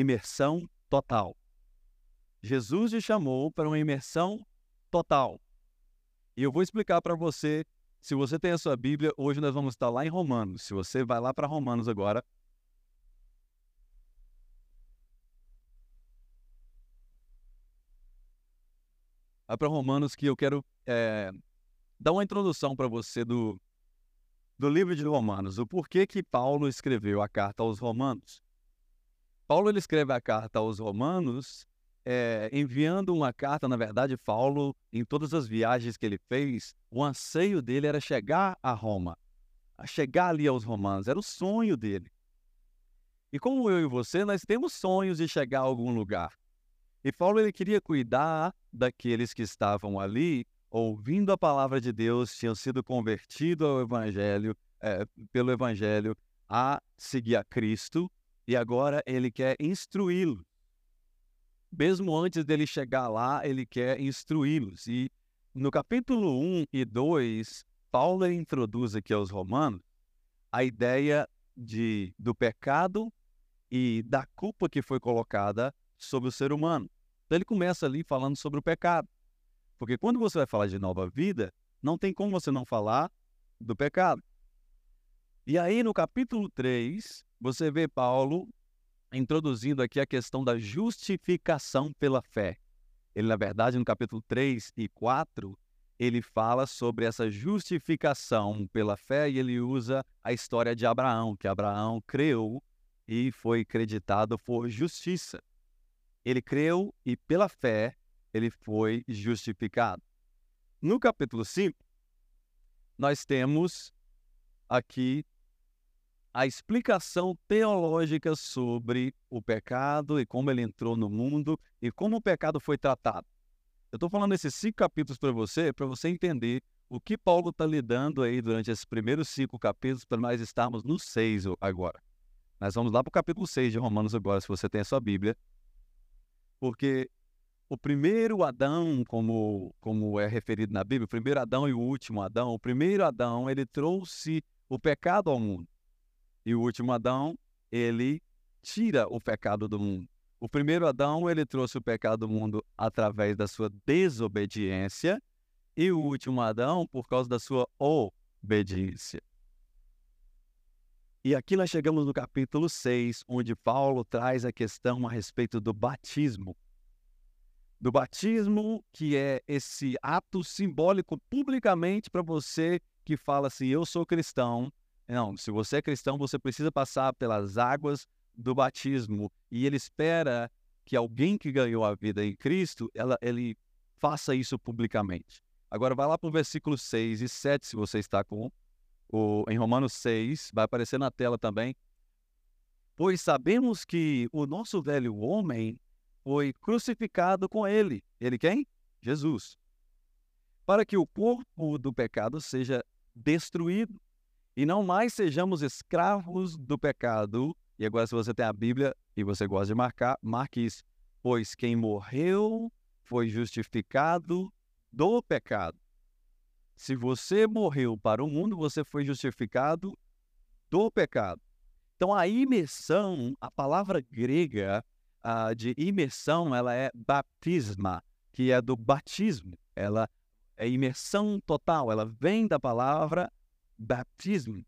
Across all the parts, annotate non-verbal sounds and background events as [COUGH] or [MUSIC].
imersão total. Jesus te chamou para uma imersão total. E eu vou explicar para você, se você tem a sua Bíblia, hoje nós vamos estar lá em Romanos. Se você vai lá para Romanos agora, Vai para Romanos que eu quero é, dar uma introdução para você do, do livro de Romanos, o porquê que Paulo escreveu a carta aos Romanos. Paulo ele escreve a carta aos Romanos é, enviando uma carta, na verdade, Paulo, em todas as viagens que ele fez, o anseio dele era chegar a Roma, a chegar ali aos romanos, era o sonho dele. E como eu e você, nós temos sonhos de chegar a algum lugar. E Paulo ele queria cuidar daqueles que estavam ali, ouvindo a palavra de Deus, tinham sido convertidos ao Evangelho, é, pelo Evangelho, a seguir a Cristo, e agora ele quer instruí-los. Mesmo antes dele chegar lá, ele quer instruí-los. E no capítulo 1 e 2, Paulo introduz aqui aos romanos a ideia de, do pecado e da culpa que foi colocada sobre o ser humano. Então ele começa ali falando sobre o pecado. Porque quando você vai falar de nova vida, não tem como você não falar do pecado. E aí no capítulo 3, você vê Paulo introduzindo aqui a questão da justificação pela fé. Ele, na verdade, no capítulo 3 e 4, ele fala sobre essa justificação pela fé e ele usa a história de Abraão, que Abraão creu e foi creditado por justiça. Ele creu e pela fé ele foi justificado. No capítulo 5, nós temos aqui a explicação teológica sobre o pecado e como ele entrou no mundo e como o pecado foi tratado. Eu estou falando esses cinco capítulos para você, para você entender o que Paulo está lidando aí durante esses primeiros cinco capítulos, para nós estarmos no seis agora. Nós vamos lá para o capítulo 6 de Romanos agora, se você tem a sua Bíblia porque o primeiro Adão, como, como é referido na Bíblia, o primeiro Adão e o último Adão, o primeiro Adão, ele trouxe o pecado ao mundo. E o último Adão, ele tira o pecado do mundo. O primeiro Adão, ele trouxe o pecado do mundo através da sua desobediência, e o último Adão, por causa da sua obediência. E aqui nós chegamos no capítulo 6, onde Paulo traz a questão a respeito do batismo. Do batismo, que é esse ato simbólico publicamente para você que fala assim: eu sou cristão. Não, se você é cristão, você precisa passar pelas águas do batismo. E ele espera que alguém que ganhou a vida em Cristo, ela, ele faça isso publicamente. Agora vai lá para o versículo 6 e 7, se você está com o, em Romanos 6, vai aparecer na tela também. Pois sabemos que o nosso velho homem foi crucificado com ele. Ele quem? Jesus. Para que o corpo do pecado seja destruído e não mais sejamos escravos do pecado. E agora, se você tem a Bíblia e você gosta de marcar, marque isso. Pois quem morreu foi justificado do pecado. Se você morreu para o mundo, você foi justificado do pecado. Então, a imersão, a palavra grega uh, de imersão, ela é baptisma, que é do batismo. Ela é imersão total. Ela vem da palavra baptismo,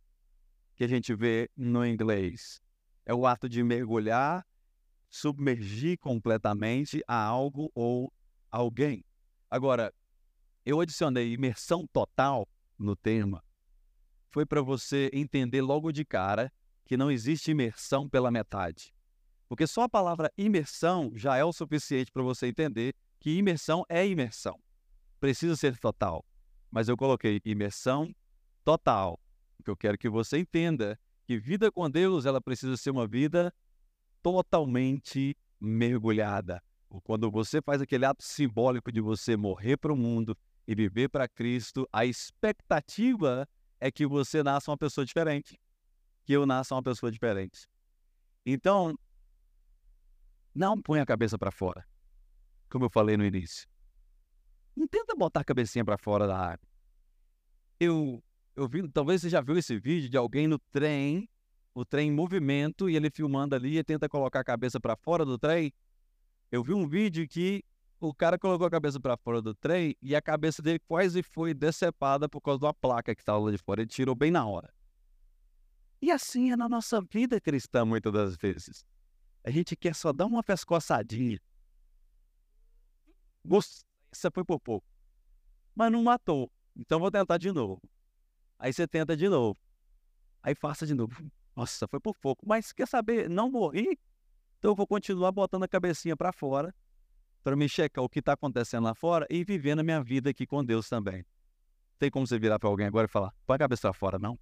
que a gente vê no inglês. É o ato de mergulhar, submergir completamente a algo ou alguém. Agora, eu adicionei imersão total no tema, foi para você entender logo de cara que não existe imersão pela metade. Porque só a palavra imersão já é o suficiente para você entender que imersão é imersão. Precisa ser total. Mas eu coloquei imersão total, porque eu quero que você entenda que vida com Deus ela precisa ser uma vida totalmente mergulhada. Quando você faz aquele ato simbólico de você morrer para o mundo, e viver para Cristo, a expectativa é que você nasça uma pessoa diferente, que eu nasça uma pessoa diferente. Então, não põe a cabeça para fora, como eu falei no início. Não tenta botar a cabecinha para fora da água. Eu, eu vi, talvez você já viu esse vídeo de alguém no trem, o trem em movimento e ele filmando ali e tenta colocar a cabeça para fora do trem. Eu vi um vídeo que o cara colocou a cabeça para fora do trem e a cabeça dele quase foi decepada por causa de uma placa que estava lá de fora. Ele tirou bem na hora. E assim é na nossa vida cristã, muitas das vezes. A gente quer só dar uma pescoçadinha. Isso foi por pouco. Mas não matou. Então vou tentar de novo. Aí você tenta de novo. Aí faça de novo. [LAUGHS] Nossa, foi por pouco. Mas quer saber? Não morri? Então eu vou continuar botando a cabecinha para fora para me checar o que está acontecendo lá fora e vivendo a minha vida aqui com Deus também. Tem como você virar para alguém agora e falar: põe a cabeça para fora, não?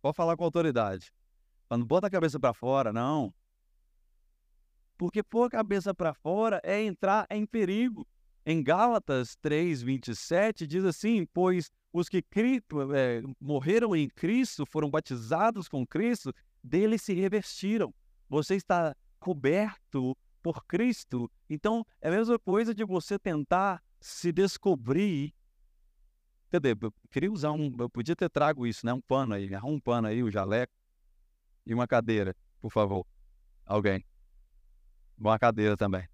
Pode falar com autoridade. Quando bota a cabeça para fora, não. Porque pôr a cabeça para fora é entrar em perigo. Em Gálatas 3, 27, diz assim: Pois os que é, morreram em Cristo, foram batizados com Cristo, dele se revestiram. Você está coberto por Cristo. Então, é a mesma coisa de você tentar se descobrir. Cadê? Eu queria usar um. Eu podia ter trago isso, né? Um pano aí. Arruma um pano aí, o um jaleco. E uma cadeira, por favor. Alguém. Uma cadeira também.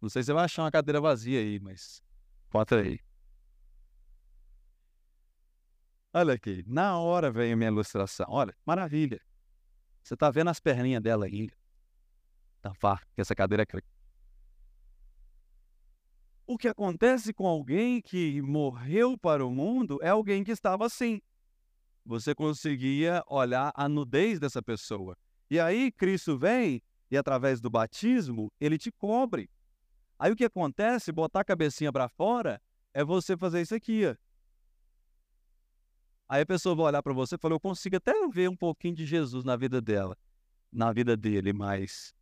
Não sei se você vai achar uma cadeira vazia aí, mas. Bota aí. Olha aqui, na hora veio a minha ilustração. Olha, maravilha. Você está vendo as perninhas dela aí? Tá vá, que essa cadeira é O que acontece com alguém que morreu para o mundo é alguém que estava assim. Você conseguia olhar a nudez dessa pessoa. E aí Cristo vem e através do batismo ele te cobre. Aí o que acontece, botar a cabecinha para fora, é você fazer isso aqui, ó. Aí a pessoa vai olhar para você e falar: Eu consigo até ver um pouquinho de Jesus na vida dela, na vida dele, mas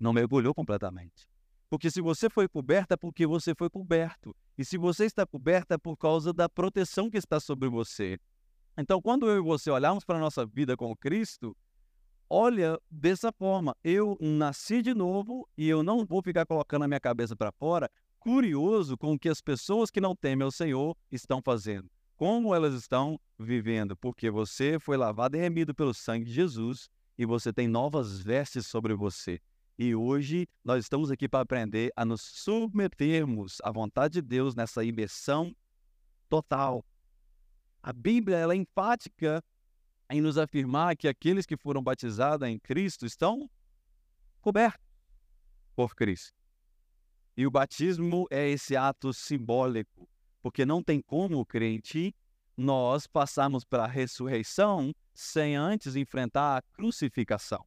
não mergulhou completamente. Porque se você foi coberto, é porque você foi coberto. E se você está coberto, é por causa da proteção que está sobre você. Então, quando eu e você olharmos para a nossa vida com Cristo, olha dessa forma: eu nasci de novo e eu não vou ficar colocando a minha cabeça para fora, curioso com o que as pessoas que não temem ao Senhor estão fazendo. Como elas estão vivendo, porque você foi lavado e remido pelo sangue de Jesus e você tem novas vestes sobre você. E hoje nós estamos aqui para aprender a nos submetermos à vontade de Deus nessa imersão total. A Bíblia ela é enfática em nos afirmar que aqueles que foram batizados em Cristo estão cobertos por Cristo. E o batismo é esse ato simbólico, porque não tem como o crente nós passarmos para a ressurreição sem antes enfrentar a crucificação.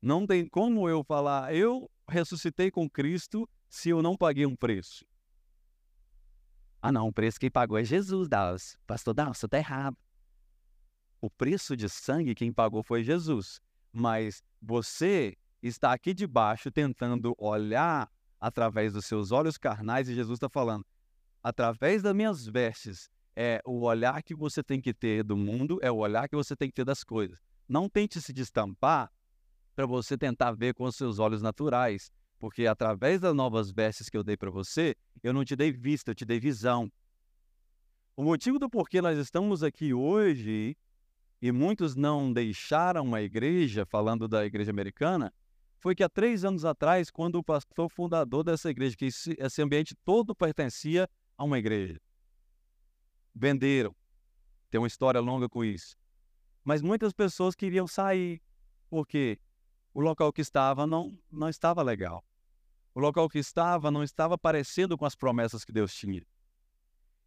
Não tem como eu falar, eu ressuscitei com Cristo se eu não paguei um preço. Ah, não, o preço que pagou é Jesus, Dallas. Pastor Dallas, você está errado. O preço de sangue quem pagou foi Jesus. Mas você está aqui debaixo tentando olhar através dos seus olhos carnais, e Jesus está falando, através das minhas vestes, é o olhar que você tem que ter do mundo, é o olhar que você tem que ter das coisas. Não tente se destampar para você tentar ver com os seus olhos naturais, porque através das novas vestes que eu dei para você, eu não te dei vista, eu te dei visão. O motivo do porquê nós estamos aqui hoje e muitos não deixaram a igreja, falando da igreja americana, foi que há três anos atrás, quando o pastor fundador dessa igreja, que esse, esse ambiente todo pertencia a uma igreja, venderam. Tem uma história longa com isso. Mas muitas pessoas queriam sair, porque o local que estava não, não estava legal. O local que estava não estava parecendo com as promessas que Deus tinha.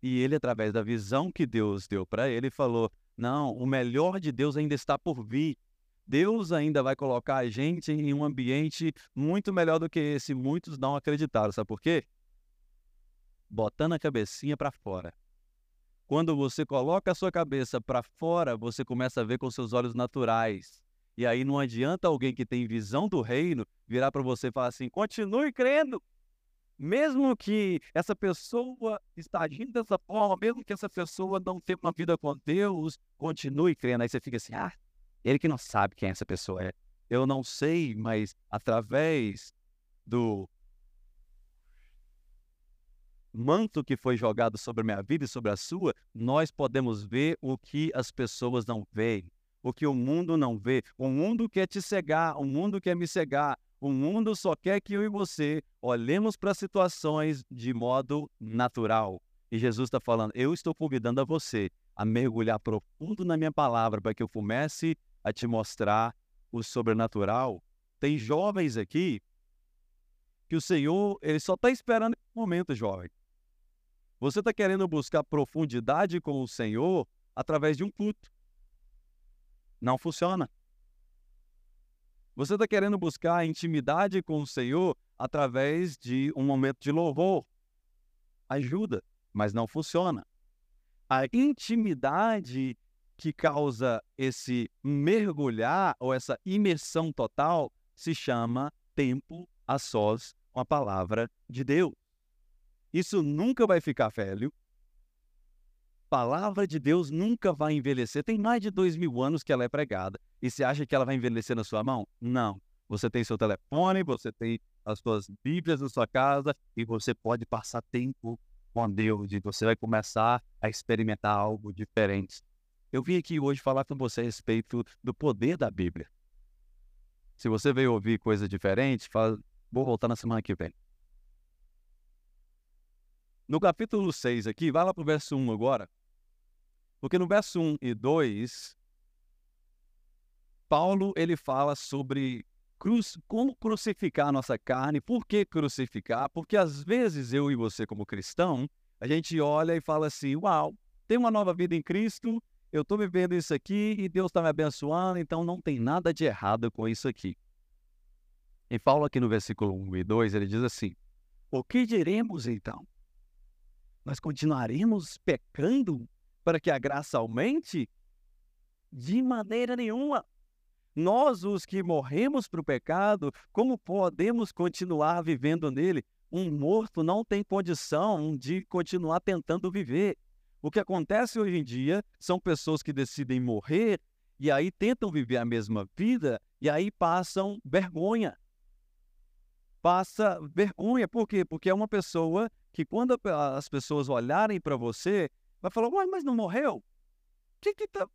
E ele, através da visão que Deus deu para ele, falou: Não, o melhor de Deus ainda está por vir. Deus ainda vai colocar a gente em um ambiente muito melhor do que esse. Muitos não acreditaram. Sabe por quê? Botando a cabecinha para fora. Quando você coloca a sua cabeça para fora, você começa a ver com seus olhos naturais. E aí não adianta alguém que tem visão do reino virar para você e falar assim: continue crendo. Mesmo que essa pessoa está agindo dessa forma, mesmo que essa pessoa não tenha uma vida com Deus, continue crendo. Aí você fica assim: ah, ele que não sabe quem essa pessoa é. Eu não sei, mas através do manto que foi jogado sobre a minha vida e sobre a sua, nós podemos ver o que as pessoas não veem, o que o mundo não vê. O mundo quer te cegar, o mundo quer me cegar. O mundo só quer que eu e você olhemos para situações de modo natural. E Jesus está falando: eu estou convidando a você a mergulhar profundo na minha palavra para que eu comece a te mostrar o sobrenatural. Tem jovens aqui que o Senhor ele só está esperando esse momento, jovem. Você está querendo buscar profundidade com o Senhor através de um culto. Não funciona. Você está querendo buscar intimidade com o Senhor através de um momento de louvor. Ajuda, mas não funciona. A intimidade que causa esse mergulhar ou essa imersão total se chama tempo a sós com a palavra de Deus. Isso nunca vai ficar velho. Palavra de Deus nunca vai envelhecer. Tem mais de dois mil anos que ela é pregada. E você acha que ela vai envelhecer na sua mão? Não. Você tem seu telefone, você tem as suas Bíblias na sua casa e você pode passar tempo com Deus e você vai começar a experimentar algo diferente. Eu vim aqui hoje falar com você a respeito do poder da Bíblia. Se você veio ouvir coisa diferente, fala, vou voltar na semana que vem. No capítulo 6 aqui, vai lá para o verso 1 agora. Porque no verso 1 e 2, Paulo ele fala sobre cruz, como crucificar a nossa carne. Por que crucificar? Porque às vezes eu e você, como cristão, a gente olha e fala assim: Uau, tem uma nova vida em Cristo, eu estou vivendo isso aqui e Deus está me abençoando, então não tem nada de errado com isso aqui. E Paulo, aqui no versículo 1 e 2, ele diz assim: O que diremos então? Nós continuaremos pecando para que a graça aumente? De maneira nenhuma. Nós, os que morremos para o pecado, como podemos continuar vivendo nele? Um morto não tem condição de continuar tentando viver. O que acontece hoje em dia são pessoas que decidem morrer e aí tentam viver a mesma vida e aí passam vergonha. Passa vergonha, por quê? Porque é uma pessoa que quando as pessoas olharem para você, vai falar, uai, mas não morreu? O que que tá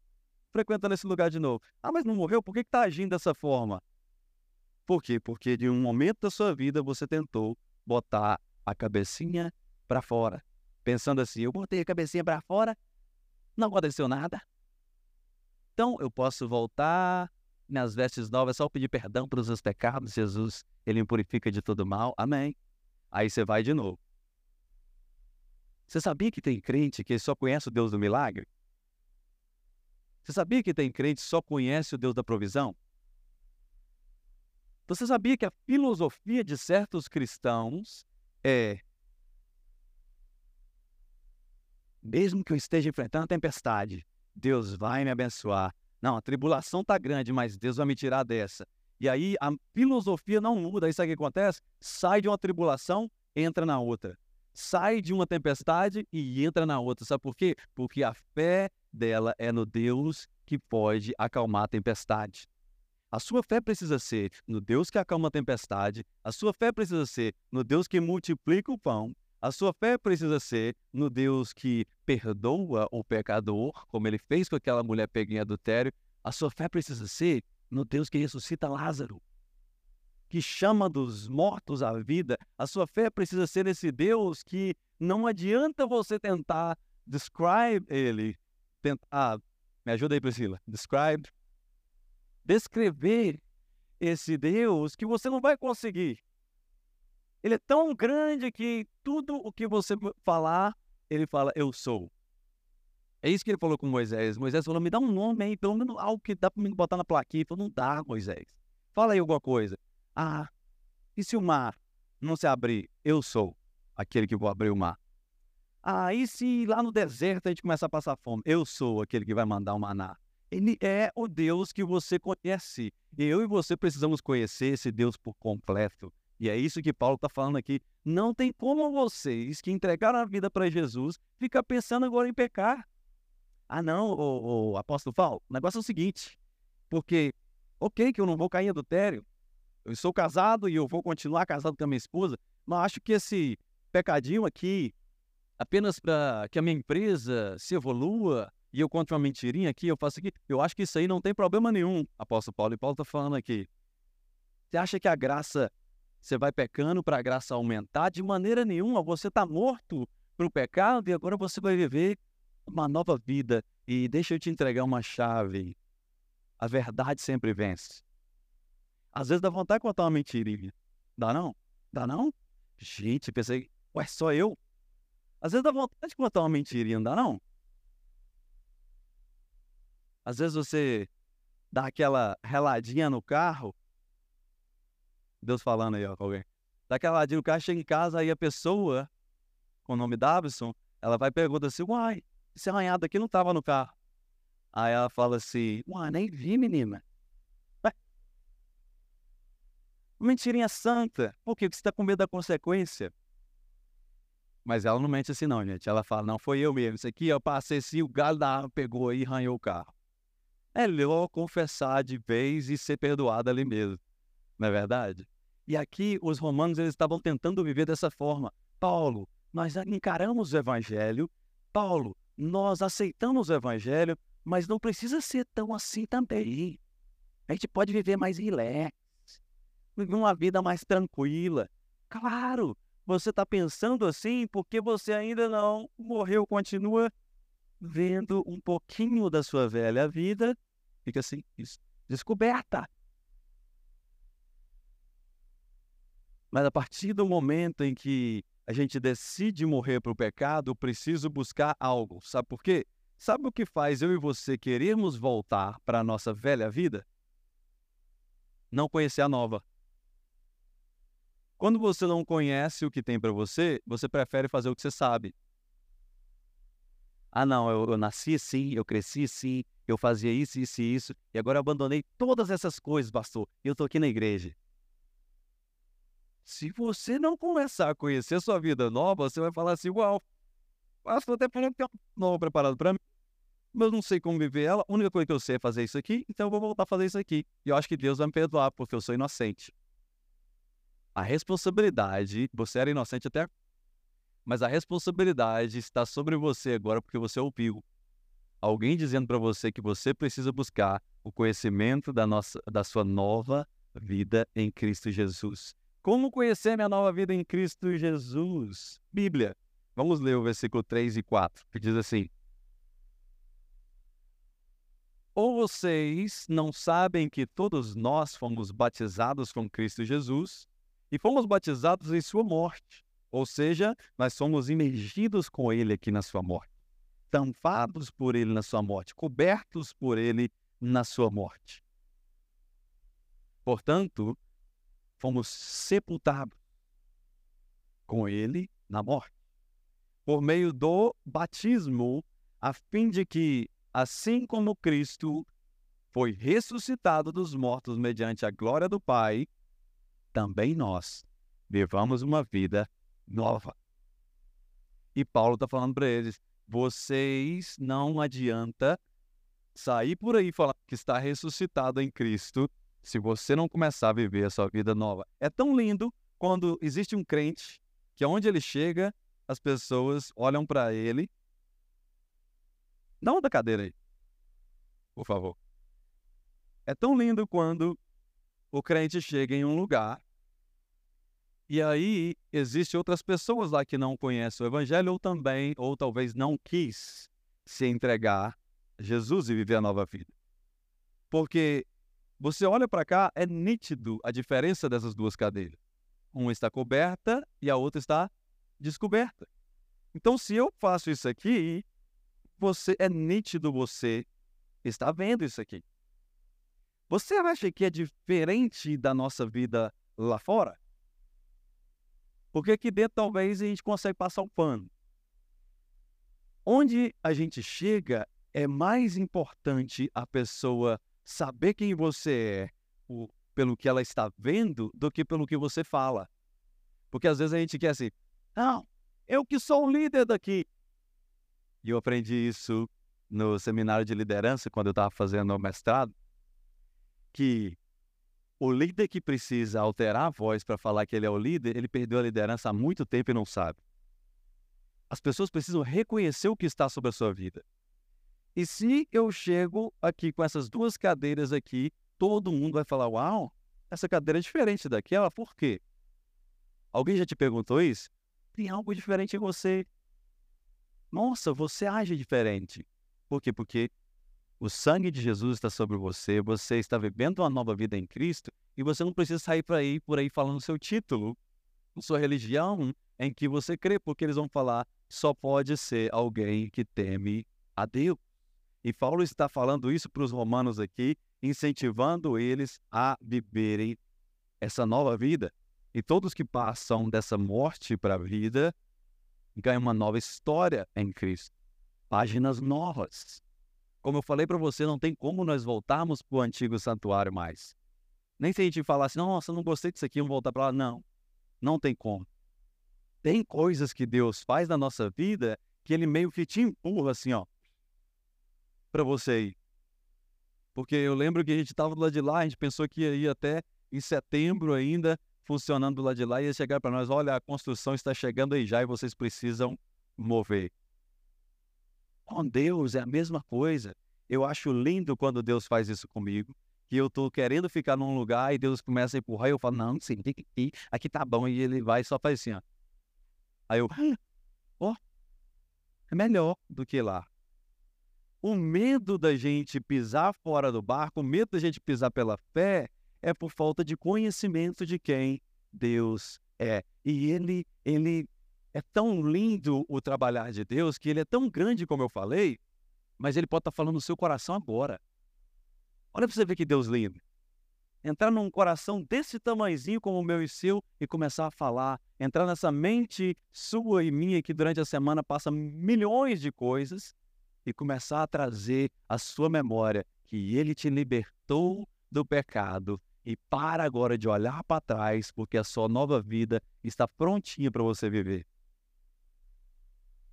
frequentando esse lugar de novo. Ah, mas não morreu? Por que está agindo dessa forma? Por quê? Porque de um momento da sua vida você tentou botar a cabecinha para fora. Pensando assim, eu botei a cabecinha para fora, não aconteceu nada. Então eu posso voltar, minhas vestes novas, só pedir perdão pelos meus pecados, Jesus, Ele me purifica de todo mal. Amém. Aí você vai de novo. Você sabia que tem crente que só conhece o Deus do milagre? Você sabia que tem crente que só conhece o Deus da provisão? Você sabia que a filosofia de certos cristãos é: mesmo que eu esteja enfrentando a tempestade, Deus vai me abençoar. Não, a tribulação está grande, mas Deus vai me tirar dessa. E aí a filosofia não muda. Aí sabe o que acontece? Sai de uma tribulação, entra na outra. Sai de uma tempestade e entra na outra. Sabe por quê? Porque a fé dela é no Deus que pode acalmar a tempestade. A sua fé precisa ser no Deus que acalma a tempestade, a sua fé precisa ser no Deus que multiplica o pão, a sua fé precisa ser no Deus que perdoa o pecador, como ele fez com aquela mulher pega em adultério. A sua fé precisa ser no Deus que ressuscita Lázaro, que chama dos mortos à vida. A sua fé precisa ser nesse Deus que não adianta você tentar describe ele, tentar, ah, me ajuda aí, Priscila. Describe. Descrever esse Deus que você não vai conseguir. Ele é tão grande que tudo o que você falar, ele fala, eu sou. É isso que ele falou com Moisés. Moisés falou, me dá um nome aí, pelo menos algo que dá para me botar na plaquinha. Ele falou, não dá, Moisés. Fala aí alguma coisa. Ah, e se o mar não se abrir? Eu sou aquele que vou abrir o mar. Ah, e se lá no deserto a gente começar a passar fome? Eu sou aquele que vai mandar o maná. Ele é o Deus que você conhece. Eu e você precisamos conhecer esse Deus por completo. E é isso que Paulo está falando aqui. Não tem como vocês que entregaram a vida para Jesus ficar pensando agora em pecar. Ah, não, o, o apóstolo Paulo, o negócio é o seguinte. Porque, ok, que eu não vou cair em adultério. Eu sou casado e eu vou continuar casado com a minha esposa. Mas acho que esse pecadinho aqui apenas para que a minha empresa se evolua e eu conto uma mentirinha aqui, eu faço aqui. Eu acho que isso aí não tem problema nenhum, apóstolo Paulo. E Paulo está falando aqui. Você acha que a graça, você vai pecando para a graça aumentar? De maneira nenhuma. Você está morto para o pecado e agora você vai viver uma nova vida. E deixa eu te entregar uma chave. A verdade sempre vence. Às vezes dá vontade de contar uma mentirinha. Dá não? Dá não? Gente, pensei, ué, só eu? Às vezes dá vontade de contar uma mentirinha, dá não? Às vezes você dá aquela reladinha no carro. Deus falando aí, ó, com alguém. Dá aquela reladinha no carro, chega em casa, aí a pessoa, com o nome Davison, ela vai perguntar assim, uai, esse arranhado aqui não tava no carro. Aí ela fala assim, uai, nem vi, menina. Ué? Mentirinha santa. Por quê? Porque você tá com medo da consequência. Mas ela não mente assim não, gente. Ela fala, não, foi eu mesmo. Isso aqui eu passei assim, o galho da arma pegou aí e arranhou o carro é melhor confessar de vez e ser perdoado ali mesmo. Não é verdade? E aqui os romanos eles estavam tentando viver dessa forma. Paulo, nós encaramos o evangelho. Paulo, nós aceitamos o evangelho, mas não precisa ser tão assim também. A gente pode viver mais relax, viver uma vida mais tranquila. Claro, você está pensando assim porque você ainda não morreu, continua vendo um pouquinho da sua velha vida Fica assim, isso. Descoberta. Mas a partir do momento em que a gente decide morrer para o pecado, preciso buscar algo. Sabe por quê? Sabe o que faz eu e você querermos voltar para a nossa velha vida? Não conhecer a nova. Quando você não conhece o que tem para você, você prefere fazer o que você sabe. Ah, não, eu, eu nasci assim, eu cresci assim, eu fazia isso, isso e isso, e agora eu abandonei todas essas coisas, pastor, e eu estou aqui na igreja. Se você não começar a conhecer sua vida nova, você vai falar assim, uau, pastor até falando que tem uma nova preparado para mim, mas eu não sei como viver ela, a única coisa que eu sei é fazer isso aqui, então eu vou voltar a fazer isso aqui. E eu acho que Deus vai me perdoar, porque eu sou inocente. A responsabilidade, você era inocente até mas a responsabilidade está sobre você agora porque você ouviu alguém dizendo para você que você precisa buscar o conhecimento da, nossa, da sua nova vida em Cristo Jesus. Como conhecer minha nova vida em Cristo Jesus? Bíblia. Vamos ler o versículo 3 e 4, que diz assim: Ou vocês não sabem que todos nós fomos batizados com Cristo Jesus e fomos batizados em sua morte, ou seja, nós somos imergidos com ele aqui na sua morte tampados por ele na sua morte, cobertos por ele na sua morte. Portanto, fomos sepultados com ele na morte, por meio do batismo, a fim de que, assim como Cristo foi ressuscitado dos mortos mediante a glória do Pai, também nós vivamos uma vida nova. E Paulo está falando para eles: vocês não adianta sair por aí falando que está ressuscitado em Cristo se você não começar a viver a sua vida nova. É tão lindo quando existe um crente que onde ele chega, as pessoas olham para ele. Dá uma da cadeira aí, por favor. É tão lindo quando o crente chega em um lugar e aí, existem outras pessoas lá que não conhecem o Evangelho ou também, ou talvez não quis se entregar a Jesus e viver a nova vida. Porque você olha para cá, é nítido a diferença dessas duas cadeiras. Uma está coberta e a outra está descoberta. Então, se eu faço isso aqui, você é nítido você está vendo isso aqui. Você acha que é diferente da nossa vida lá fora? Porque aqui dentro talvez a gente consegue passar o pano. Onde a gente chega é mais importante a pessoa saber quem você é o, pelo que ela está vendo do que pelo que você fala. Porque às vezes a gente quer assim, não, eu que sou o líder daqui. E eu aprendi isso no seminário de liderança, quando eu estava fazendo o mestrado, que o líder que precisa alterar a voz para falar que ele é o líder, ele perdeu a liderança há muito tempo e não sabe. As pessoas precisam reconhecer o que está sobre a sua vida. E se eu chego aqui com essas duas cadeiras aqui, todo mundo vai falar: Uau, essa cadeira é diferente daquela, por quê? Alguém já te perguntou isso? Tem algo diferente em você. Nossa, você age diferente. Por quê? Porque o sangue de Jesus está sobre você, você está vivendo uma nova vida em Cristo e você não precisa sair por aí, por aí falando seu título, sua religião em que você crê, porque eles vão falar só pode ser alguém que teme a Deus. E Paulo está falando isso para os romanos aqui, incentivando eles a viverem essa nova vida. E todos que passam dessa morte para a vida ganham uma nova história em Cristo. Páginas novas. Como eu falei para você, não tem como nós voltarmos para o antigo santuário mais. Nem se a gente falasse, nossa, não gostei disso aqui, vamos voltar para lá. Não, não tem como. Tem coisas que Deus faz na nossa vida que Ele meio que te empurra assim, ó, para você ir. Porque eu lembro que a gente estava do lado de lá, a gente pensou que ia até em setembro ainda, funcionando do lado de lá, ia chegar para nós, olha, a construção está chegando aí já e vocês precisam mover. Com Deus é a mesma coisa. Eu acho lindo quando Deus faz isso comigo, que eu estou querendo ficar num lugar e Deus começa a empurrar e eu falo, não, sim, ir, aqui tá bom, e ele vai e só faz assim, ó. Aí eu, ó, oh, é melhor do que lá. O medo da gente pisar fora do barco, o medo da gente pisar pela fé, é por falta de conhecimento de quem Deus é. E ele, ele é tão lindo o trabalhar de Deus, que ele é tão grande, como eu falei, mas ele pode estar falando no seu coração agora. Olha para você ver que Deus lindo. Entrar num coração desse tamanhozinho como o meu e seu e começar a falar. Entrar nessa mente sua e minha que durante a semana passa milhões de coisas e começar a trazer a sua memória que ele te libertou do pecado e para agora de olhar para trás, porque a sua nova vida está prontinha para você viver.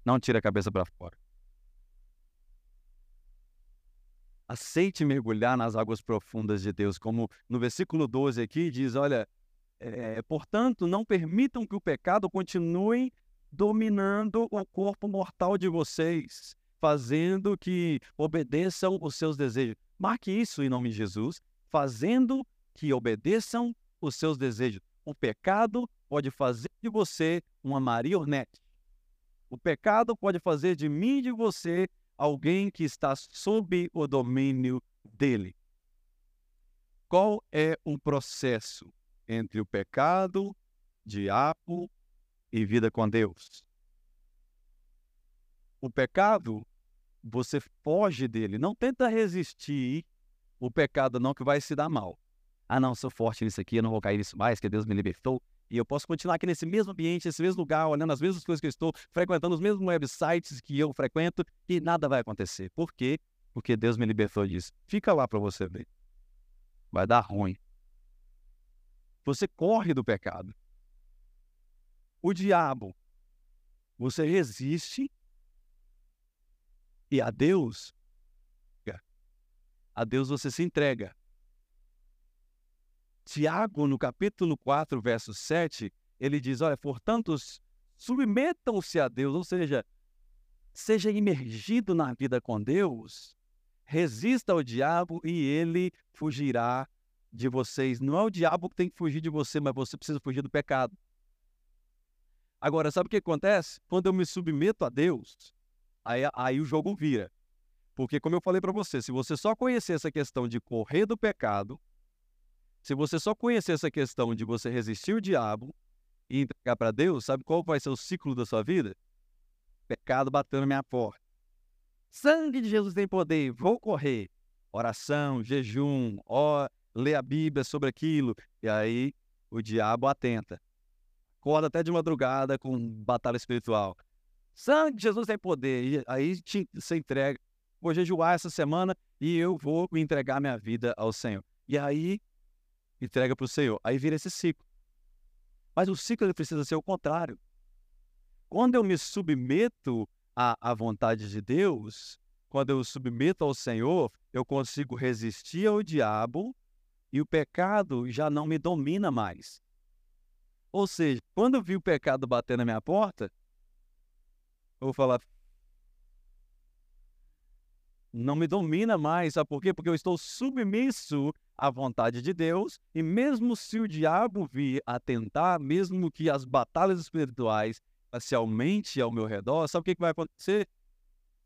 Não tire a cabeça para fora. Aceite mergulhar nas águas profundas de Deus, como no versículo 12 aqui diz: olha, é, portanto, não permitam que o pecado continue dominando o corpo mortal de vocês fazendo que obedeçam os seus desejos. Marque isso em nome de Jesus, fazendo que obedeçam os seus desejos. O pecado pode fazer de você uma marionete. O pecado pode fazer de mim e de você alguém que está sob o domínio dele. Qual é o processo entre o pecado, diabo e vida com Deus? O pecado você foge dele. Não tenta resistir o pecado, não, que vai se dar mal. Ah, não, sou forte nisso aqui, eu não vou cair nisso mais, que Deus me libertou. E eu posso continuar aqui nesse mesmo ambiente, nesse mesmo lugar, olhando as mesmas coisas que eu estou, frequentando os mesmos websites que eu frequento, e nada vai acontecer. Por quê? Porque Deus me libertou disso. Fica lá para você ver. Vai dar ruim. Você corre do pecado. O diabo, você resiste e a Deus, a Deus você se entrega. Tiago, no capítulo 4, verso 7, ele diz: Olha, portanto, submetam-se a Deus, ou seja, seja imergido na vida com Deus, resista ao diabo e ele fugirá de vocês. Não é o diabo que tem que fugir de você, mas você precisa fugir do pecado. Agora, sabe o que acontece? Quando eu me submeto a Deus, aí, aí o jogo vira. Porque, como eu falei para você, se você só conhecer essa questão de correr do pecado, se você só conhecer essa questão de você resistir o diabo e entregar para Deus, sabe qual vai ser o ciclo da sua vida? Pecado batendo na minha porta. Sangue de Jesus tem poder, vou correr. Oração, jejum, ó, ler a Bíblia sobre aquilo. E aí o diabo atenta. Acorda até de madrugada com batalha espiritual. Sangue de Jesus tem poder. E aí te, você entrega. Vou jejuar essa semana e eu vou entregar minha vida ao Senhor. E aí, entrega para o Senhor. Aí vira esse ciclo. Mas o ciclo precisa ser o contrário. Quando eu me submeto à, à vontade de Deus, quando eu submeto ao Senhor, eu consigo resistir ao diabo e o pecado já não me domina mais. Ou seja, quando eu vi o pecado bater na minha porta, vou falar. Não me domina mais, sabe por quê? Porque eu estou submisso à vontade de Deus, e mesmo se o diabo vir a tentar, mesmo que as batalhas espirituais se aumente ao meu redor, sabe o que vai acontecer?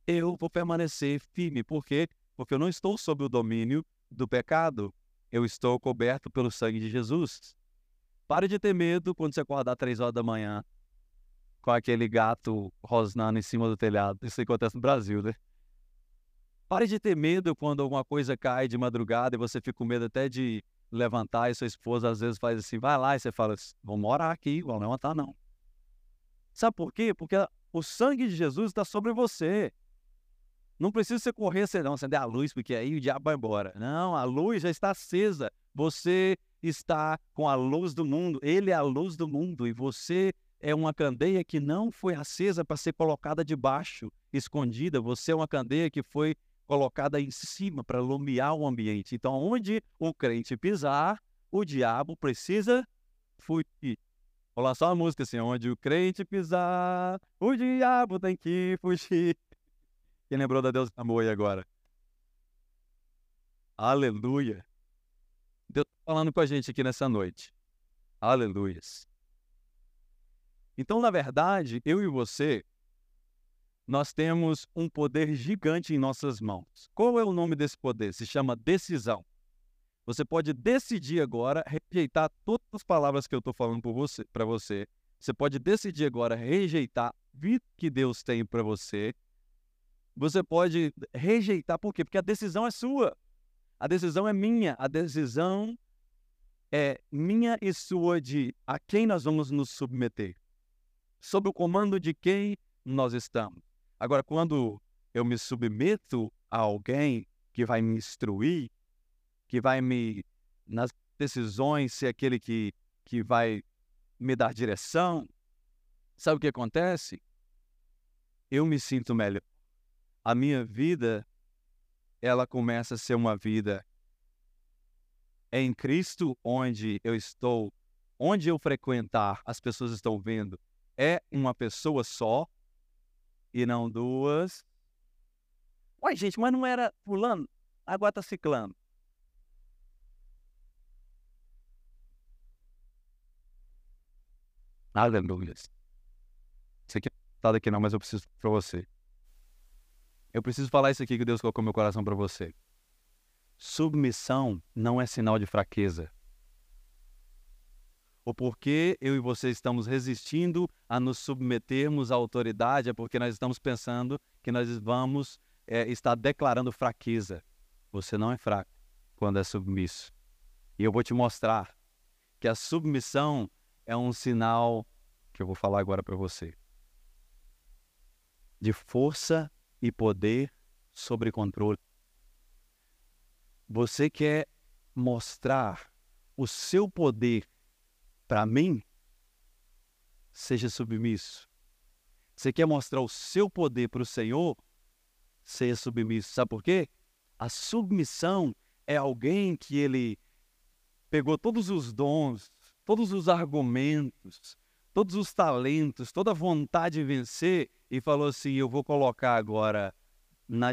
Eu vou permanecer firme. Por quê? Porque eu não estou sob o domínio do pecado. Eu estou coberto pelo sangue de Jesus. Pare de ter medo quando você acordar três horas da manhã com aquele gato rosnando em cima do telhado. Isso acontece no Brasil, né? Pare de ter medo quando alguma coisa cai de madrugada e você fica com medo até de levantar e sua esposa às vezes faz assim, vai lá e você fala, vamos morar aqui, vamos levantar não. Sabe por quê? Porque o sangue de Jesus está sobre você. Não precisa você correr, você não acender a luz, porque aí o diabo vai embora. Não, a luz já está acesa. Você está com a luz do mundo. Ele é a luz do mundo e você é uma candeia que não foi acesa para ser colocada debaixo, escondida. Você é uma candeia que foi colocada em cima para iluminar o ambiente. Então, onde o crente pisar, o diabo precisa fugir. Vou lançar uma música assim, onde o crente pisar, o diabo tem que fugir. [LAUGHS] Quem lembrou da Deus amor aí agora? Aleluia. Deus está falando com a gente aqui nessa noite. Aleluias. Então, na verdade, eu e você, nós temos um poder gigante em nossas mãos. Qual é o nome desse poder? Se chama decisão. Você pode decidir agora rejeitar todas as palavras que eu estou falando para você, você. Você pode decidir agora rejeitar a vida que Deus tem para você você pode rejeitar. Por quê? Porque a decisão é sua. A decisão é minha. A decisão é minha e sua de a quem nós vamos nos submeter. Sob o comando de quem nós estamos. Agora, quando eu me submeto a alguém que vai me instruir, que vai me, nas decisões, ser aquele que, que vai me dar direção, sabe o que acontece? Eu me sinto melhor a minha vida ela começa a ser uma vida em Cristo, onde eu estou, onde eu frequentar, as pessoas estão vendo, é uma pessoa só e não duas. Uai, gente, mas não era fulano, agora tá ciclando. Aleluia. Isso aqui não tá daqui não, mas eu preciso para você. Eu preciso falar isso aqui que Deus colocou no meu coração para você. Submissão não é sinal de fraqueza. O porquê eu e você estamos resistindo a nos submetermos à autoridade é porque nós estamos pensando que nós vamos é, estar declarando fraqueza. Você não é fraco quando é submisso. E eu vou te mostrar que a submissão é um sinal que eu vou falar agora para você de força e poder sobre controle. Você quer mostrar o seu poder para mim? Seja submisso. Você quer mostrar o seu poder para o Senhor? Seja submisso. Sabe por quê? A submissão é alguém que ele pegou todos os dons, todos os argumentos, todos os talentos, toda a vontade de vencer e falou assim: Eu vou colocar agora na,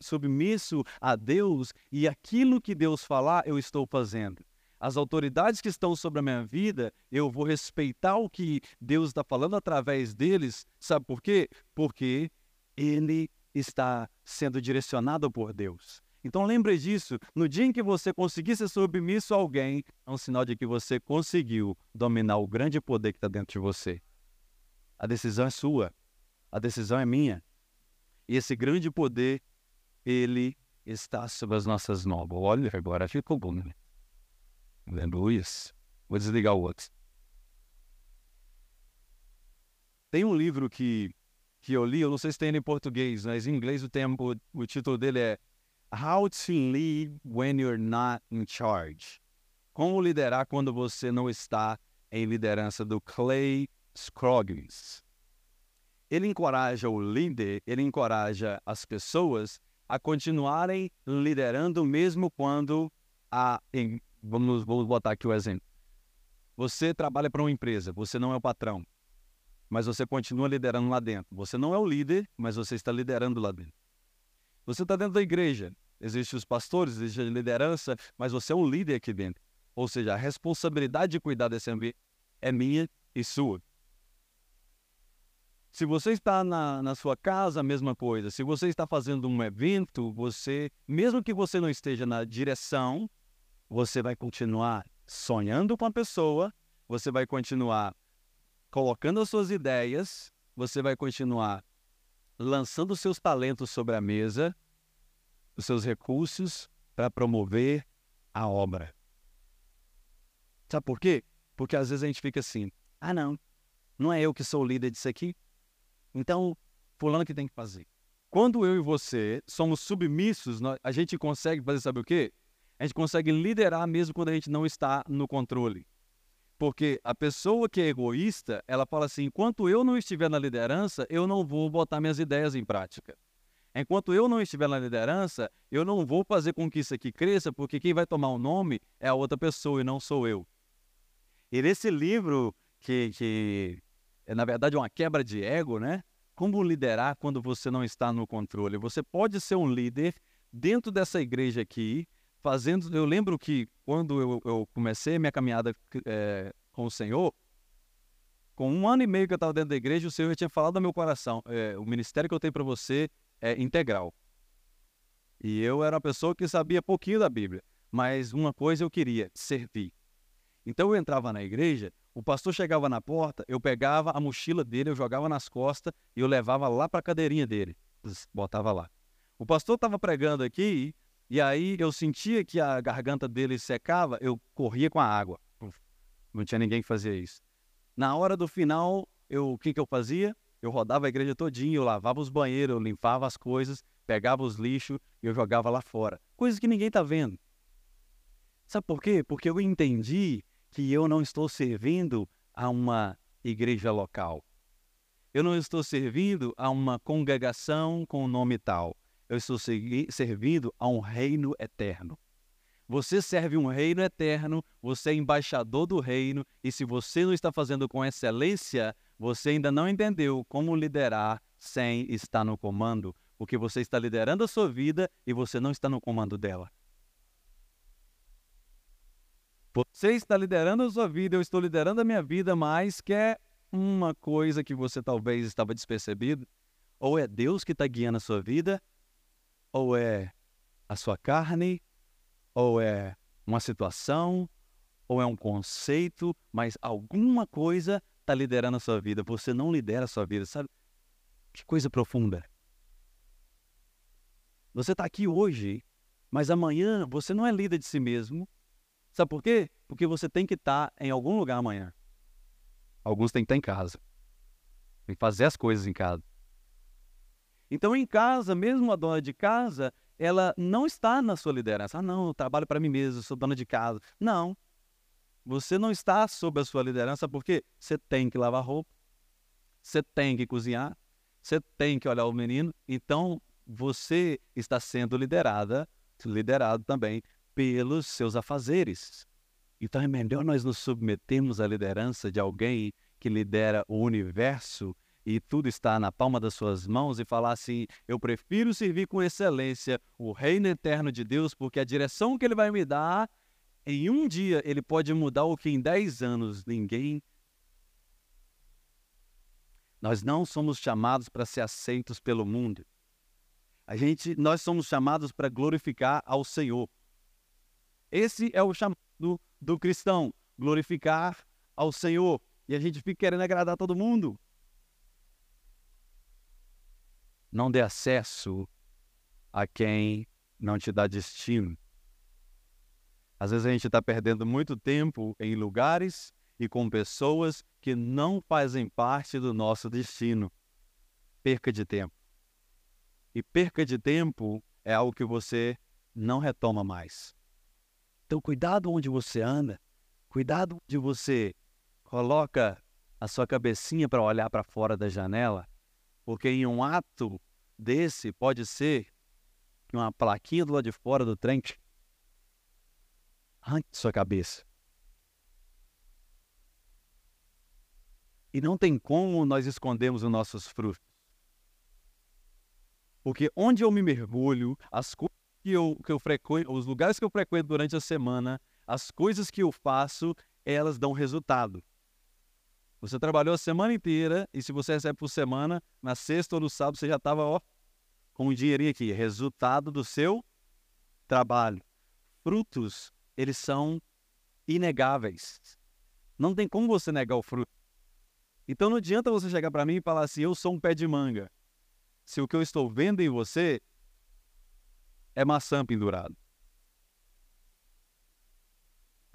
submisso a Deus e aquilo que Deus falar eu estou fazendo. As autoridades que estão sobre a minha vida, eu vou respeitar o que Deus está falando através deles. Sabe por quê? Porque ele está sendo direcionado por Deus. Então lembre disso, no dia em que você conseguir ser submisso a alguém, é um sinal de que você conseguiu dominar o grande poder que está dentro de você. A decisão é sua, a decisão é minha. E esse grande poder, ele está sobre as nossas mãos. Olha, agora ficou bom, né? Aleluia. Vou desligar o outro. Tem um livro que, que eu li, eu não sei se tem em português, mas em inglês o, tempo, o título dele é How to Lead When You're Not in Charge. Como liderar quando você não está em liderança do Clay Scroggins. Ele encoraja o líder, ele encoraja as pessoas a continuarem liderando mesmo quando a vamos, vamos botar aqui o exemplo. Você trabalha para uma empresa, você não é o patrão. mas você continua liderando lá dentro. Você não é o líder, mas você está liderando lá dentro. Você está dentro da igreja, existem os pastores, existe a liderança, mas você é um líder aqui dentro. Ou seja, a responsabilidade de cuidar desse ambiente é minha e sua. Se você está na, na sua casa, a mesma coisa. Se você está fazendo um evento, você, mesmo que você não esteja na direção, você vai continuar sonhando com a pessoa, você vai continuar colocando as suas ideias, você vai continuar lançando os seus talentos sobre a mesa, os seus recursos para promover a obra. Sabe por quê? Porque às vezes a gente fica assim: ah, não, não é eu que sou o líder disso aqui, então, fulano que tem que fazer. Quando eu e você somos submissos, a gente consegue fazer, sabe o quê? A gente consegue liderar mesmo quando a gente não está no controle. Porque a pessoa que é egoísta, ela fala assim: enquanto eu não estiver na liderança, eu não vou botar minhas ideias em prática. Enquanto eu não estiver na liderança, eu não vou fazer com que isso aqui cresça, porque quem vai tomar o nome é a outra pessoa e não sou eu. E nesse livro, que, que é na verdade uma quebra de ego, né? Como liderar quando você não está no controle? Você pode ser um líder dentro dessa igreja aqui, fazendo. Eu lembro que quando eu, eu comecei minha caminhada é, com o Senhor, com um ano e meio que eu estava dentro da igreja, o Senhor tinha falado ao meu coração: é, o ministério que eu tenho para você é integral. E eu era uma pessoa que sabia pouquinho da Bíblia, mas uma coisa eu queria: servir. Então eu entrava na igreja, o pastor chegava na porta, eu pegava a mochila dele, eu jogava nas costas e eu levava lá para a cadeirinha dele. Botava lá. O pastor estava pregando aqui e aí eu sentia que a garganta dele secava, eu corria com a água. Não tinha ninguém que fazia isso. Na hora do final, eu, o que, que eu fazia? Eu rodava a igreja todinha, eu lavava os banheiros, eu limpava as coisas, pegava os lixos e eu jogava lá fora. Coisas que ninguém está vendo. Sabe por quê? Porque eu entendi que eu não estou servindo a uma igreja local. Eu não estou servindo a uma congregação com nome tal. Eu estou servindo a um reino eterno. Você serve um reino eterno, você é embaixador do reino, e se você não está fazendo com excelência, você ainda não entendeu como liderar sem estar no comando, porque você está liderando a sua vida e você não está no comando dela. Você está liderando a sua vida, eu estou liderando a minha vida, mas quer uma coisa que você talvez estava despercebido? Ou é Deus que está guiando a sua vida, ou é a sua carne, ou é uma situação, ou é um conceito, mas alguma coisa está liderando a sua vida. Você não lidera a sua vida, sabe? Que coisa profunda. Você está aqui hoje, mas amanhã você não é líder de si mesmo, Sabe por quê? Porque você tem que estar em algum lugar amanhã. Alguns têm que estar em casa. Tem que fazer as coisas em casa. Então, em casa, mesmo a dona de casa, ela não está na sua liderança. Ah, não, eu trabalho para mim mesmo, sou dona de casa. Não. Você não está sob a sua liderança porque você tem que lavar roupa, você tem que cozinhar, você tem que olhar o menino. Então, você está sendo liderada, liderado também pelos seus afazeres. Então é melhor nós nos submetermos à liderança de alguém que lidera o universo e tudo está na palma das suas mãos e falar assim: eu prefiro servir com excelência o reino eterno de Deus, porque a direção que ele vai me dar, em um dia ele pode mudar o que em dez anos ninguém. Nós não somos chamados para ser aceitos pelo mundo. A gente, nós somos chamados para glorificar ao Senhor. Esse é o chamado do cristão, glorificar ao Senhor. E a gente fica querendo agradar todo mundo. Não dê acesso a quem não te dá destino. Às vezes a gente está perdendo muito tempo em lugares e com pessoas que não fazem parte do nosso destino. Perca de tempo. E perca de tempo é algo que você não retoma mais. Então, cuidado onde você anda, cuidado onde você coloca a sua cabecinha para olhar para fora da janela, porque em um ato desse pode ser que uma plaquinha do lado de fora do trem arranque sua cabeça. E não tem como nós escondermos os nossos frutos. Porque onde eu me mergulho, as coisas que eu, que eu frequento, os lugares que eu frequento durante a semana, as coisas que eu faço, elas dão resultado. Você trabalhou a semana inteira e se você recebe por semana, na sexta ou no sábado você já estava com o dinheirinho aqui. Resultado do seu trabalho. Frutos, eles são inegáveis. Não tem como você negar o fruto. Então não adianta você chegar para mim e falar assim: eu sou um pé de manga. Se o que eu estou vendo em você é maçã pendurado.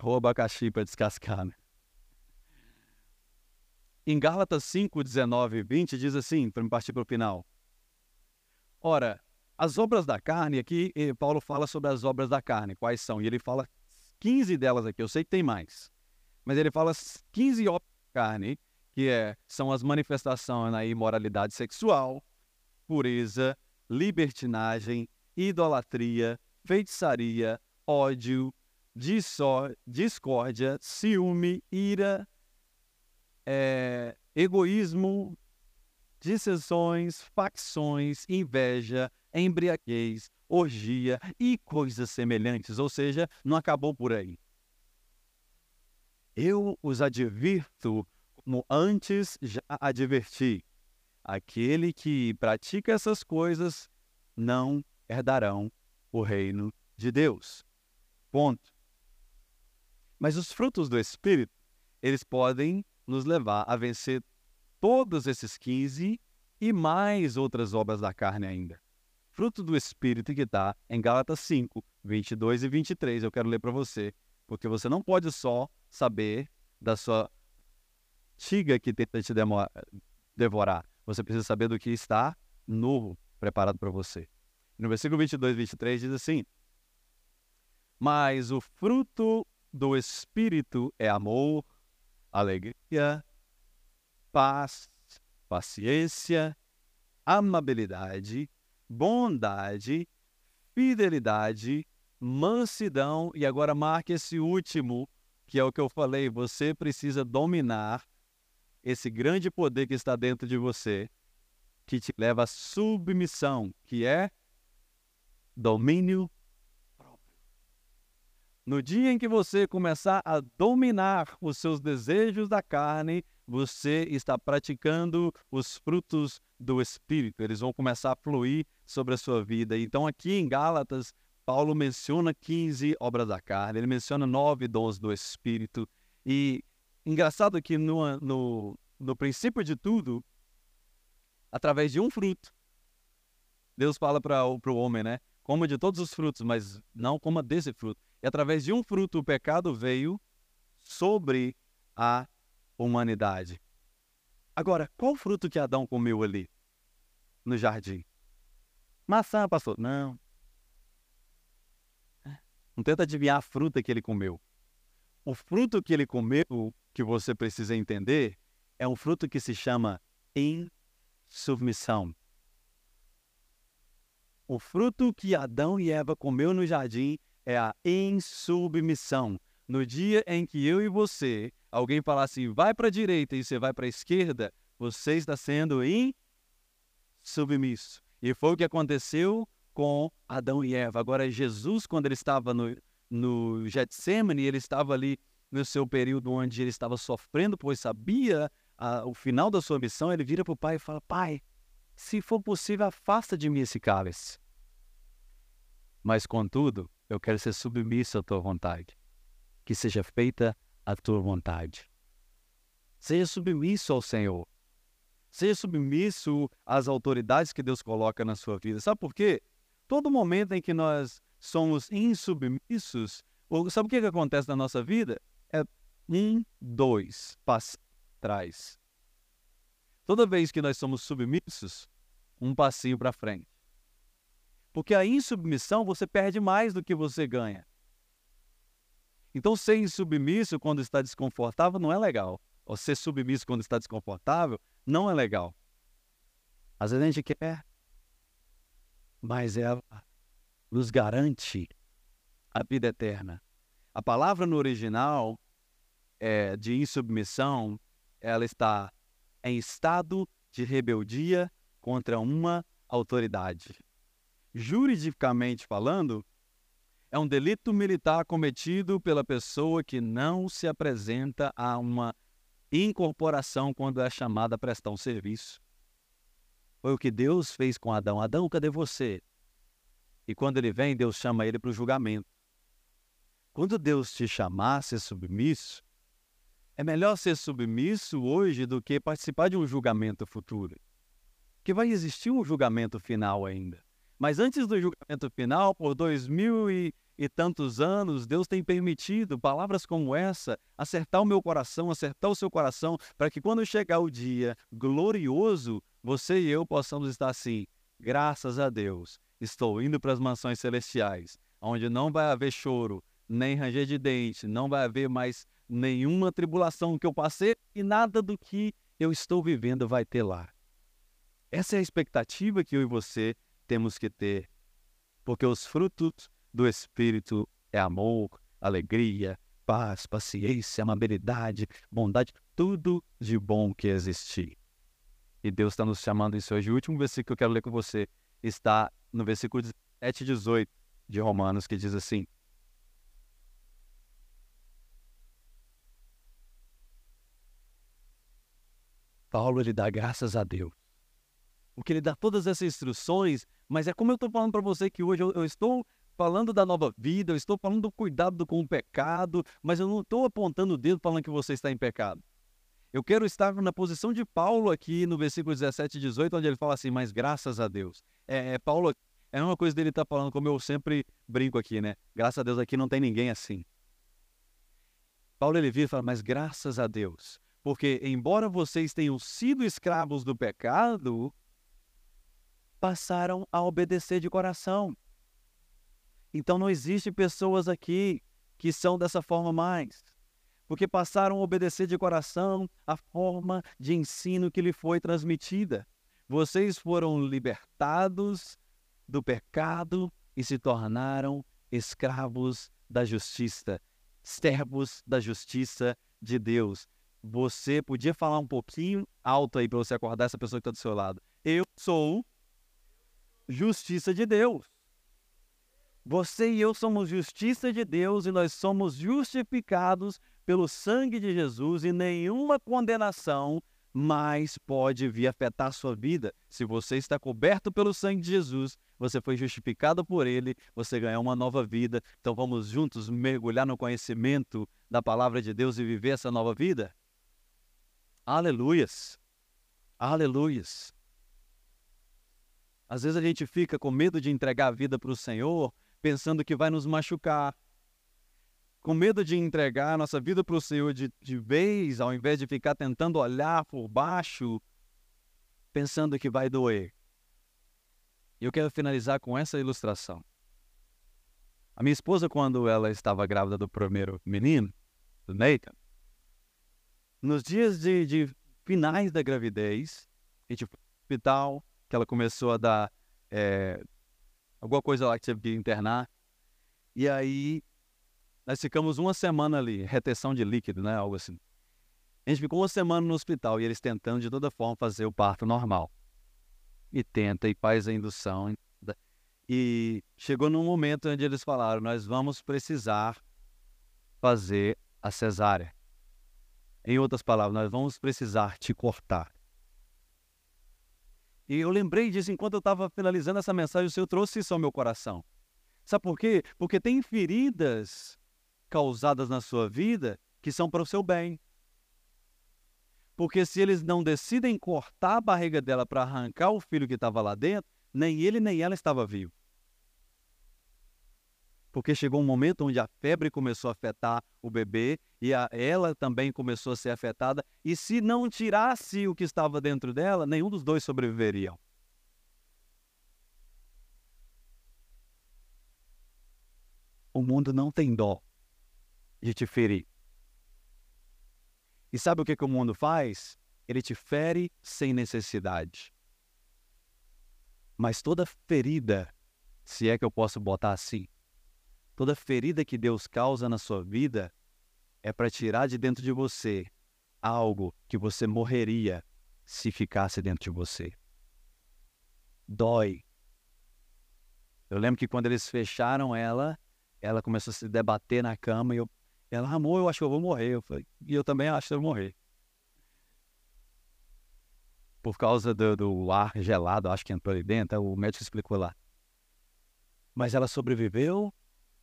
Ou abacaxi para descascar, né? Em Gálatas 5, 19 e 20 diz assim, para me partir para o final. Ora, as obras da carne, aqui eh, Paulo fala sobre as obras da carne, quais são? E ele fala 15 delas aqui, eu sei que tem mais. Mas ele fala 15 obras da carne, que é, são as manifestações na imoralidade sexual, pureza, libertinagem, idolatria, feitiçaria, ódio, discórdia, ciúme, ira, é, egoísmo, dissensões, facções, inveja, embriaguez, orgia e coisas semelhantes. Ou seja, não acabou por aí. Eu os advirto como antes já adverti. Aquele que pratica essas coisas não herdarão o reino de Deus. Ponto. Mas os frutos do Espírito, eles podem nos levar a vencer todos esses 15 e mais outras obras da carne ainda. Fruto do Espírito que está em Gálatas 5, 22 e 23. Eu quero ler para você, porque você não pode só saber da sua tiga que tenta te devorar. Você precisa saber do que está novo preparado para você. No versículo 22 e 23 diz assim: Mas o fruto do Espírito é amor, alegria, paz, paciência, amabilidade, bondade, fidelidade, mansidão. E agora marque esse último, que é o que eu falei: você precisa dominar esse grande poder que está dentro de você, que te leva à submissão, que é domínio. No dia em que você começar a dominar os seus desejos da carne, você está praticando os frutos do Espírito. Eles vão começar a fluir sobre a sua vida. Então, aqui em Gálatas, Paulo menciona 15 obras da carne, ele menciona nove dons do Espírito. E engraçado que no, no, no princípio de tudo, através de um fruto, Deus fala para o homem, né? Coma de todos os frutos, mas não coma desse fruto. E através de um fruto o pecado veio sobre a humanidade. Agora, qual fruto que Adão comeu ali no jardim? Maçã, pastor? Não. Não tenta adivinhar a fruta que ele comeu. O fruto que ele comeu, que você precisa entender, é um fruto que se chama insubmissão. O fruto que Adão e Eva comeu no jardim é a insubmissão. No dia em que eu e você, alguém falar assim, vai para a direita e você vai para a esquerda, você está sendo insubmisso. E foi o que aconteceu com Adão e Eva. Agora, Jesus, quando ele estava no, no Getsemane, ele estava ali no seu período onde ele estava sofrendo, pois sabia a, o final da sua missão, ele vira para o pai e fala: Pai, se for possível, afasta de mim esse cálice. Mas, contudo, eu quero ser submisso à tua vontade. Que seja feita a tua vontade. Seja submisso ao Senhor. Seja submisso às autoridades que Deus coloca na sua vida. Sabe por quê? Todo momento em que nós somos insubmissos, sabe o que, que acontece na nossa vida? É um, dois, passa atrás. Toda vez que nós somos submissos, um passinho para frente. Porque a insubmissão você perde mais do que você ganha. Então, ser insubmisso quando está desconfortável não é legal. Ou ser submisso quando está desconfortável não é legal. Às vezes a gente quer, mas ela nos garante a vida eterna. A palavra no original é, de insubmissão, ela está em estado de rebeldia contra uma autoridade. Juridicamente falando, é um delito militar cometido pela pessoa que não se apresenta a uma incorporação quando é chamada a prestar um serviço. Foi o que Deus fez com Adão. Adão, cadê você? E quando ele vem, Deus chama ele para o julgamento. Quando Deus te chamar ser submisso, é melhor ser submisso hoje do que participar de um julgamento futuro. Que vai existir um julgamento final ainda. Mas antes do julgamento final, por dois mil e, e tantos anos, Deus tem permitido palavras como essa acertar o meu coração, acertar o seu coração, para que quando chegar o dia glorioso, você e eu possamos estar assim, graças a Deus, estou indo para as mansões celestiais, onde não vai haver choro, nem ranger de dente, não vai haver mais nenhuma tribulação que eu passei e nada do que eu estou vivendo vai ter lá. Essa é a expectativa que eu e você temos que ter, porque os frutos do Espírito é amor, alegria, paz, paciência, amabilidade, bondade, tudo de bom que existir. E Deus está nos chamando isso hoje. O último versículo que eu quero ler com você está no versículo 17 e 18 de Romanos, que diz assim: Paulo ele dá graças a Deus. Porque ele dá todas essas instruções, mas é como eu estou falando para você que hoje eu, eu, estou falando da nova vida, eu estou falando do cuidado com o pecado, mas eu não estou apontando o dedo falando que você está em pecado. Eu quero estar na posição de Paulo aqui no versículo 17 e 18, onde ele fala assim, mas graças a Deus. É, é Paulo, é uma coisa dele estar tá falando, como eu sempre brinco aqui, né? Graças a Deus aqui não tem ninguém assim. Paulo ele vira e fala, mas graças a Deus, porque, embora vocês tenham sido escravos do pecado, passaram a obedecer de coração. Então não existe pessoas aqui que são dessa forma mais. Porque passaram a obedecer de coração a forma de ensino que lhe foi transmitida. Vocês foram libertados do pecado e se tornaram escravos da justiça, servos da justiça de Deus você podia falar um pouquinho alto aí para você acordar essa pessoa que está do seu lado. Eu sou justiça de Deus. Você e eu somos justiça de Deus e nós somos justificados pelo sangue de Jesus e nenhuma condenação mais pode vir afetar a sua vida. Se você está coberto pelo sangue de Jesus, você foi justificado por ele, você ganhou uma nova vida. Então vamos juntos mergulhar no conhecimento da palavra de Deus e viver essa nova vida? Aleluias. Aleluias. Às vezes a gente fica com medo de entregar a vida para o Senhor, pensando que vai nos machucar. Com medo de entregar a nossa vida para o Senhor de, de vez, ao invés de ficar tentando olhar por baixo, pensando que vai doer. E eu quero finalizar com essa ilustração. A minha esposa, quando ela estava grávida do primeiro menino, do Nathan, nos dias de, de finais da gravidez, a gente foi no hospital, que ela começou a dar é, alguma coisa lá que teve que internar. E aí nós ficamos uma semana ali, retenção de líquido, né? Algo assim. A gente ficou uma semana no hospital e eles tentando de toda forma fazer o parto normal. E tenta e faz a indução. E chegou num momento onde eles falaram: nós vamos precisar fazer a cesárea. Em outras palavras, nós vamos precisar te cortar. E eu lembrei disso enquanto eu estava finalizando essa mensagem, o Senhor trouxe isso ao meu coração. Sabe por quê? Porque tem feridas causadas na sua vida que são para o seu bem. Porque se eles não decidem cortar a barriga dela para arrancar o filho que estava lá dentro, nem ele nem ela estava vivo porque chegou um momento onde a febre começou a afetar o bebê e a, ela também começou a ser afetada. E se não tirasse o que estava dentro dela, nenhum dos dois sobreviveriam. O mundo não tem dó de te ferir. E sabe o que, que o mundo faz? Ele te fere sem necessidade. Mas toda ferida, se é que eu posso botar assim, Toda ferida que Deus causa na sua vida é para tirar de dentro de você algo que você morreria se ficasse dentro de você. Dói. Eu lembro que quando eles fecharam ela, ela começou a se debater na cama e eu, ela, amor, eu acho que eu vou morrer. Eu falei, e eu também acho que eu vou morrer. Por causa do, do ar gelado, acho que entrou ali dentro, o médico explicou lá. Mas ela sobreviveu,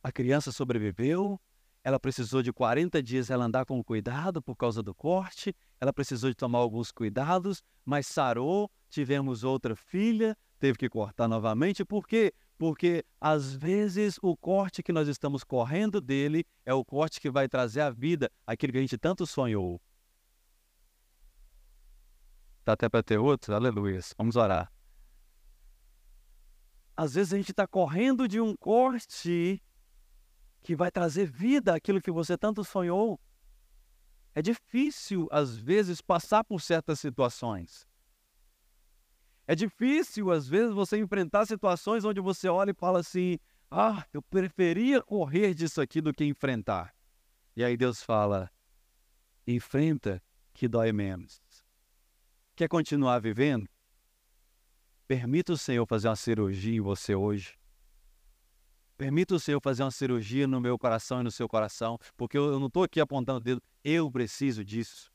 a criança sobreviveu, ela precisou de 40 dias ela andar com cuidado por causa do corte, ela precisou de tomar alguns cuidados, mas sarou, tivemos outra filha, teve que cortar novamente, por quê? Porque às vezes o corte que nós estamos correndo dele é o corte que vai trazer a vida, aquilo que a gente tanto sonhou. Tá até para ter outro? Aleluia. Vamos orar. Às vezes a gente está correndo de um corte que vai trazer vida àquilo que você tanto sonhou. É difícil, às vezes, passar por certas situações. É difícil, às vezes, você enfrentar situações onde você olha e fala assim: ah, eu preferia correr disso aqui do que enfrentar. E aí Deus fala: enfrenta que dói menos. Quer continuar vivendo? Permita o Senhor fazer uma cirurgia em você hoje. Permita o Senhor fazer uma cirurgia no meu coração e no seu coração, porque eu não estou aqui apontando o dedo, eu preciso disso.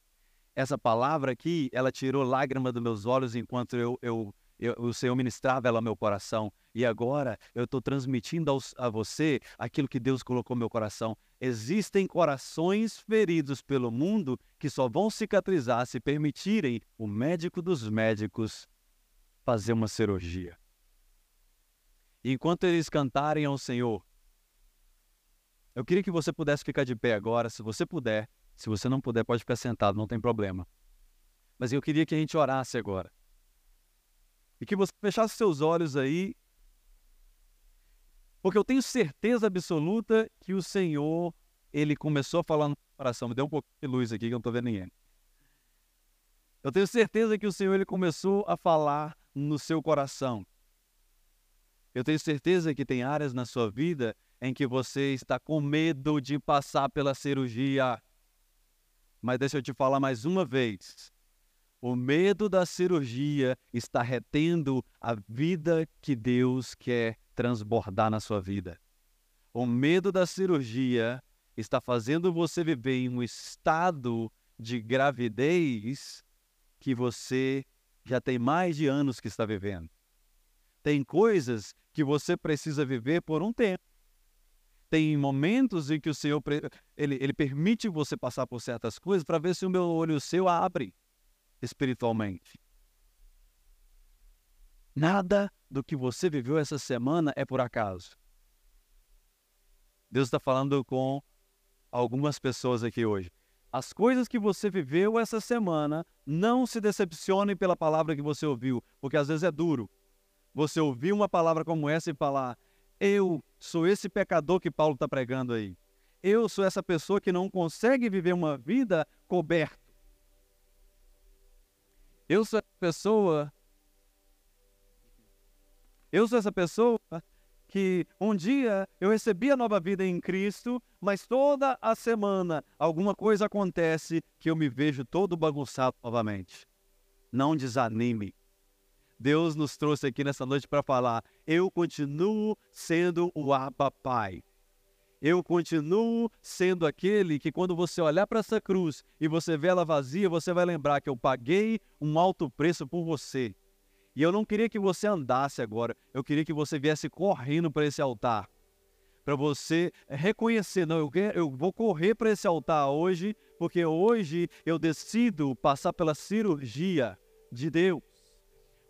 Essa palavra aqui, ela tirou lágrima dos meus olhos enquanto eu, eu, eu o Senhor ministrava ela ao meu coração. E agora eu estou transmitindo aos, a você aquilo que Deus colocou no meu coração. Existem corações feridos pelo mundo que só vão cicatrizar se permitirem o médico dos médicos fazer uma cirurgia. Enquanto eles cantarem ao Senhor, eu queria que você pudesse ficar de pé agora, se você puder. Se você não puder, pode ficar sentado, não tem problema. Mas eu queria que a gente orasse agora. E que você fechasse seus olhos aí. Porque eu tenho certeza absoluta que o Senhor, ele começou a falar no coração. Me dê um pouco de luz aqui que eu não estou vendo ninguém. Eu tenho certeza que o Senhor ele começou a falar no seu coração. Eu tenho certeza que tem áreas na sua vida em que você está com medo de passar pela cirurgia. Mas deixa eu te falar mais uma vez. O medo da cirurgia está retendo a vida que Deus quer transbordar na sua vida. O medo da cirurgia está fazendo você viver em um estado de gravidez que você já tem mais de anos que está vivendo. Tem coisas que você precisa viver por um tempo. Tem momentos em que o Senhor ele, ele permite você passar por certas coisas para ver se o meu olho o seu abre espiritualmente. Nada do que você viveu essa semana é por acaso. Deus está falando com algumas pessoas aqui hoje. As coisas que você viveu essa semana, não se decepcione pela palavra que você ouviu, porque às vezes é duro você ouvir uma palavra como essa e falar: Eu sou esse pecador que Paulo está pregando aí. Eu sou essa pessoa que não consegue viver uma vida coberta. Eu sou essa pessoa. Eu sou essa pessoa que um dia eu recebi a nova vida em Cristo, mas toda a semana alguma coisa acontece que eu me vejo todo bagunçado novamente. Não desanime. Deus nos trouxe aqui nessa noite para falar: eu continuo sendo o Abba Pai. Eu continuo sendo aquele que, quando você olhar para essa cruz e você vê ela vazia, você vai lembrar que eu paguei um alto preço por você. E eu não queria que você andasse agora, eu queria que você viesse correndo para esse altar. Para você reconhecer, não, eu, quero, eu vou correr para esse altar hoje, porque hoje eu decido passar pela cirurgia de Deus.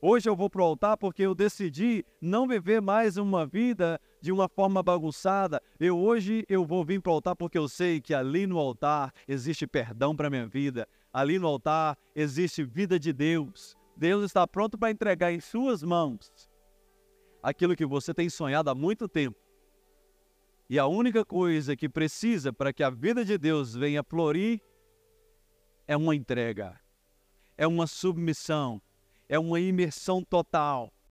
Hoje eu vou para o altar porque eu decidi não viver mais uma vida de uma forma bagunçada. Eu hoje eu vou vir para o altar porque eu sei que ali no altar existe perdão para minha vida. Ali no altar existe vida de Deus. Deus está pronto para entregar em suas mãos aquilo que você tem sonhado há muito tempo. E a única coisa que precisa para que a vida de Deus venha florir é uma entrega, é uma submissão, é uma imersão total.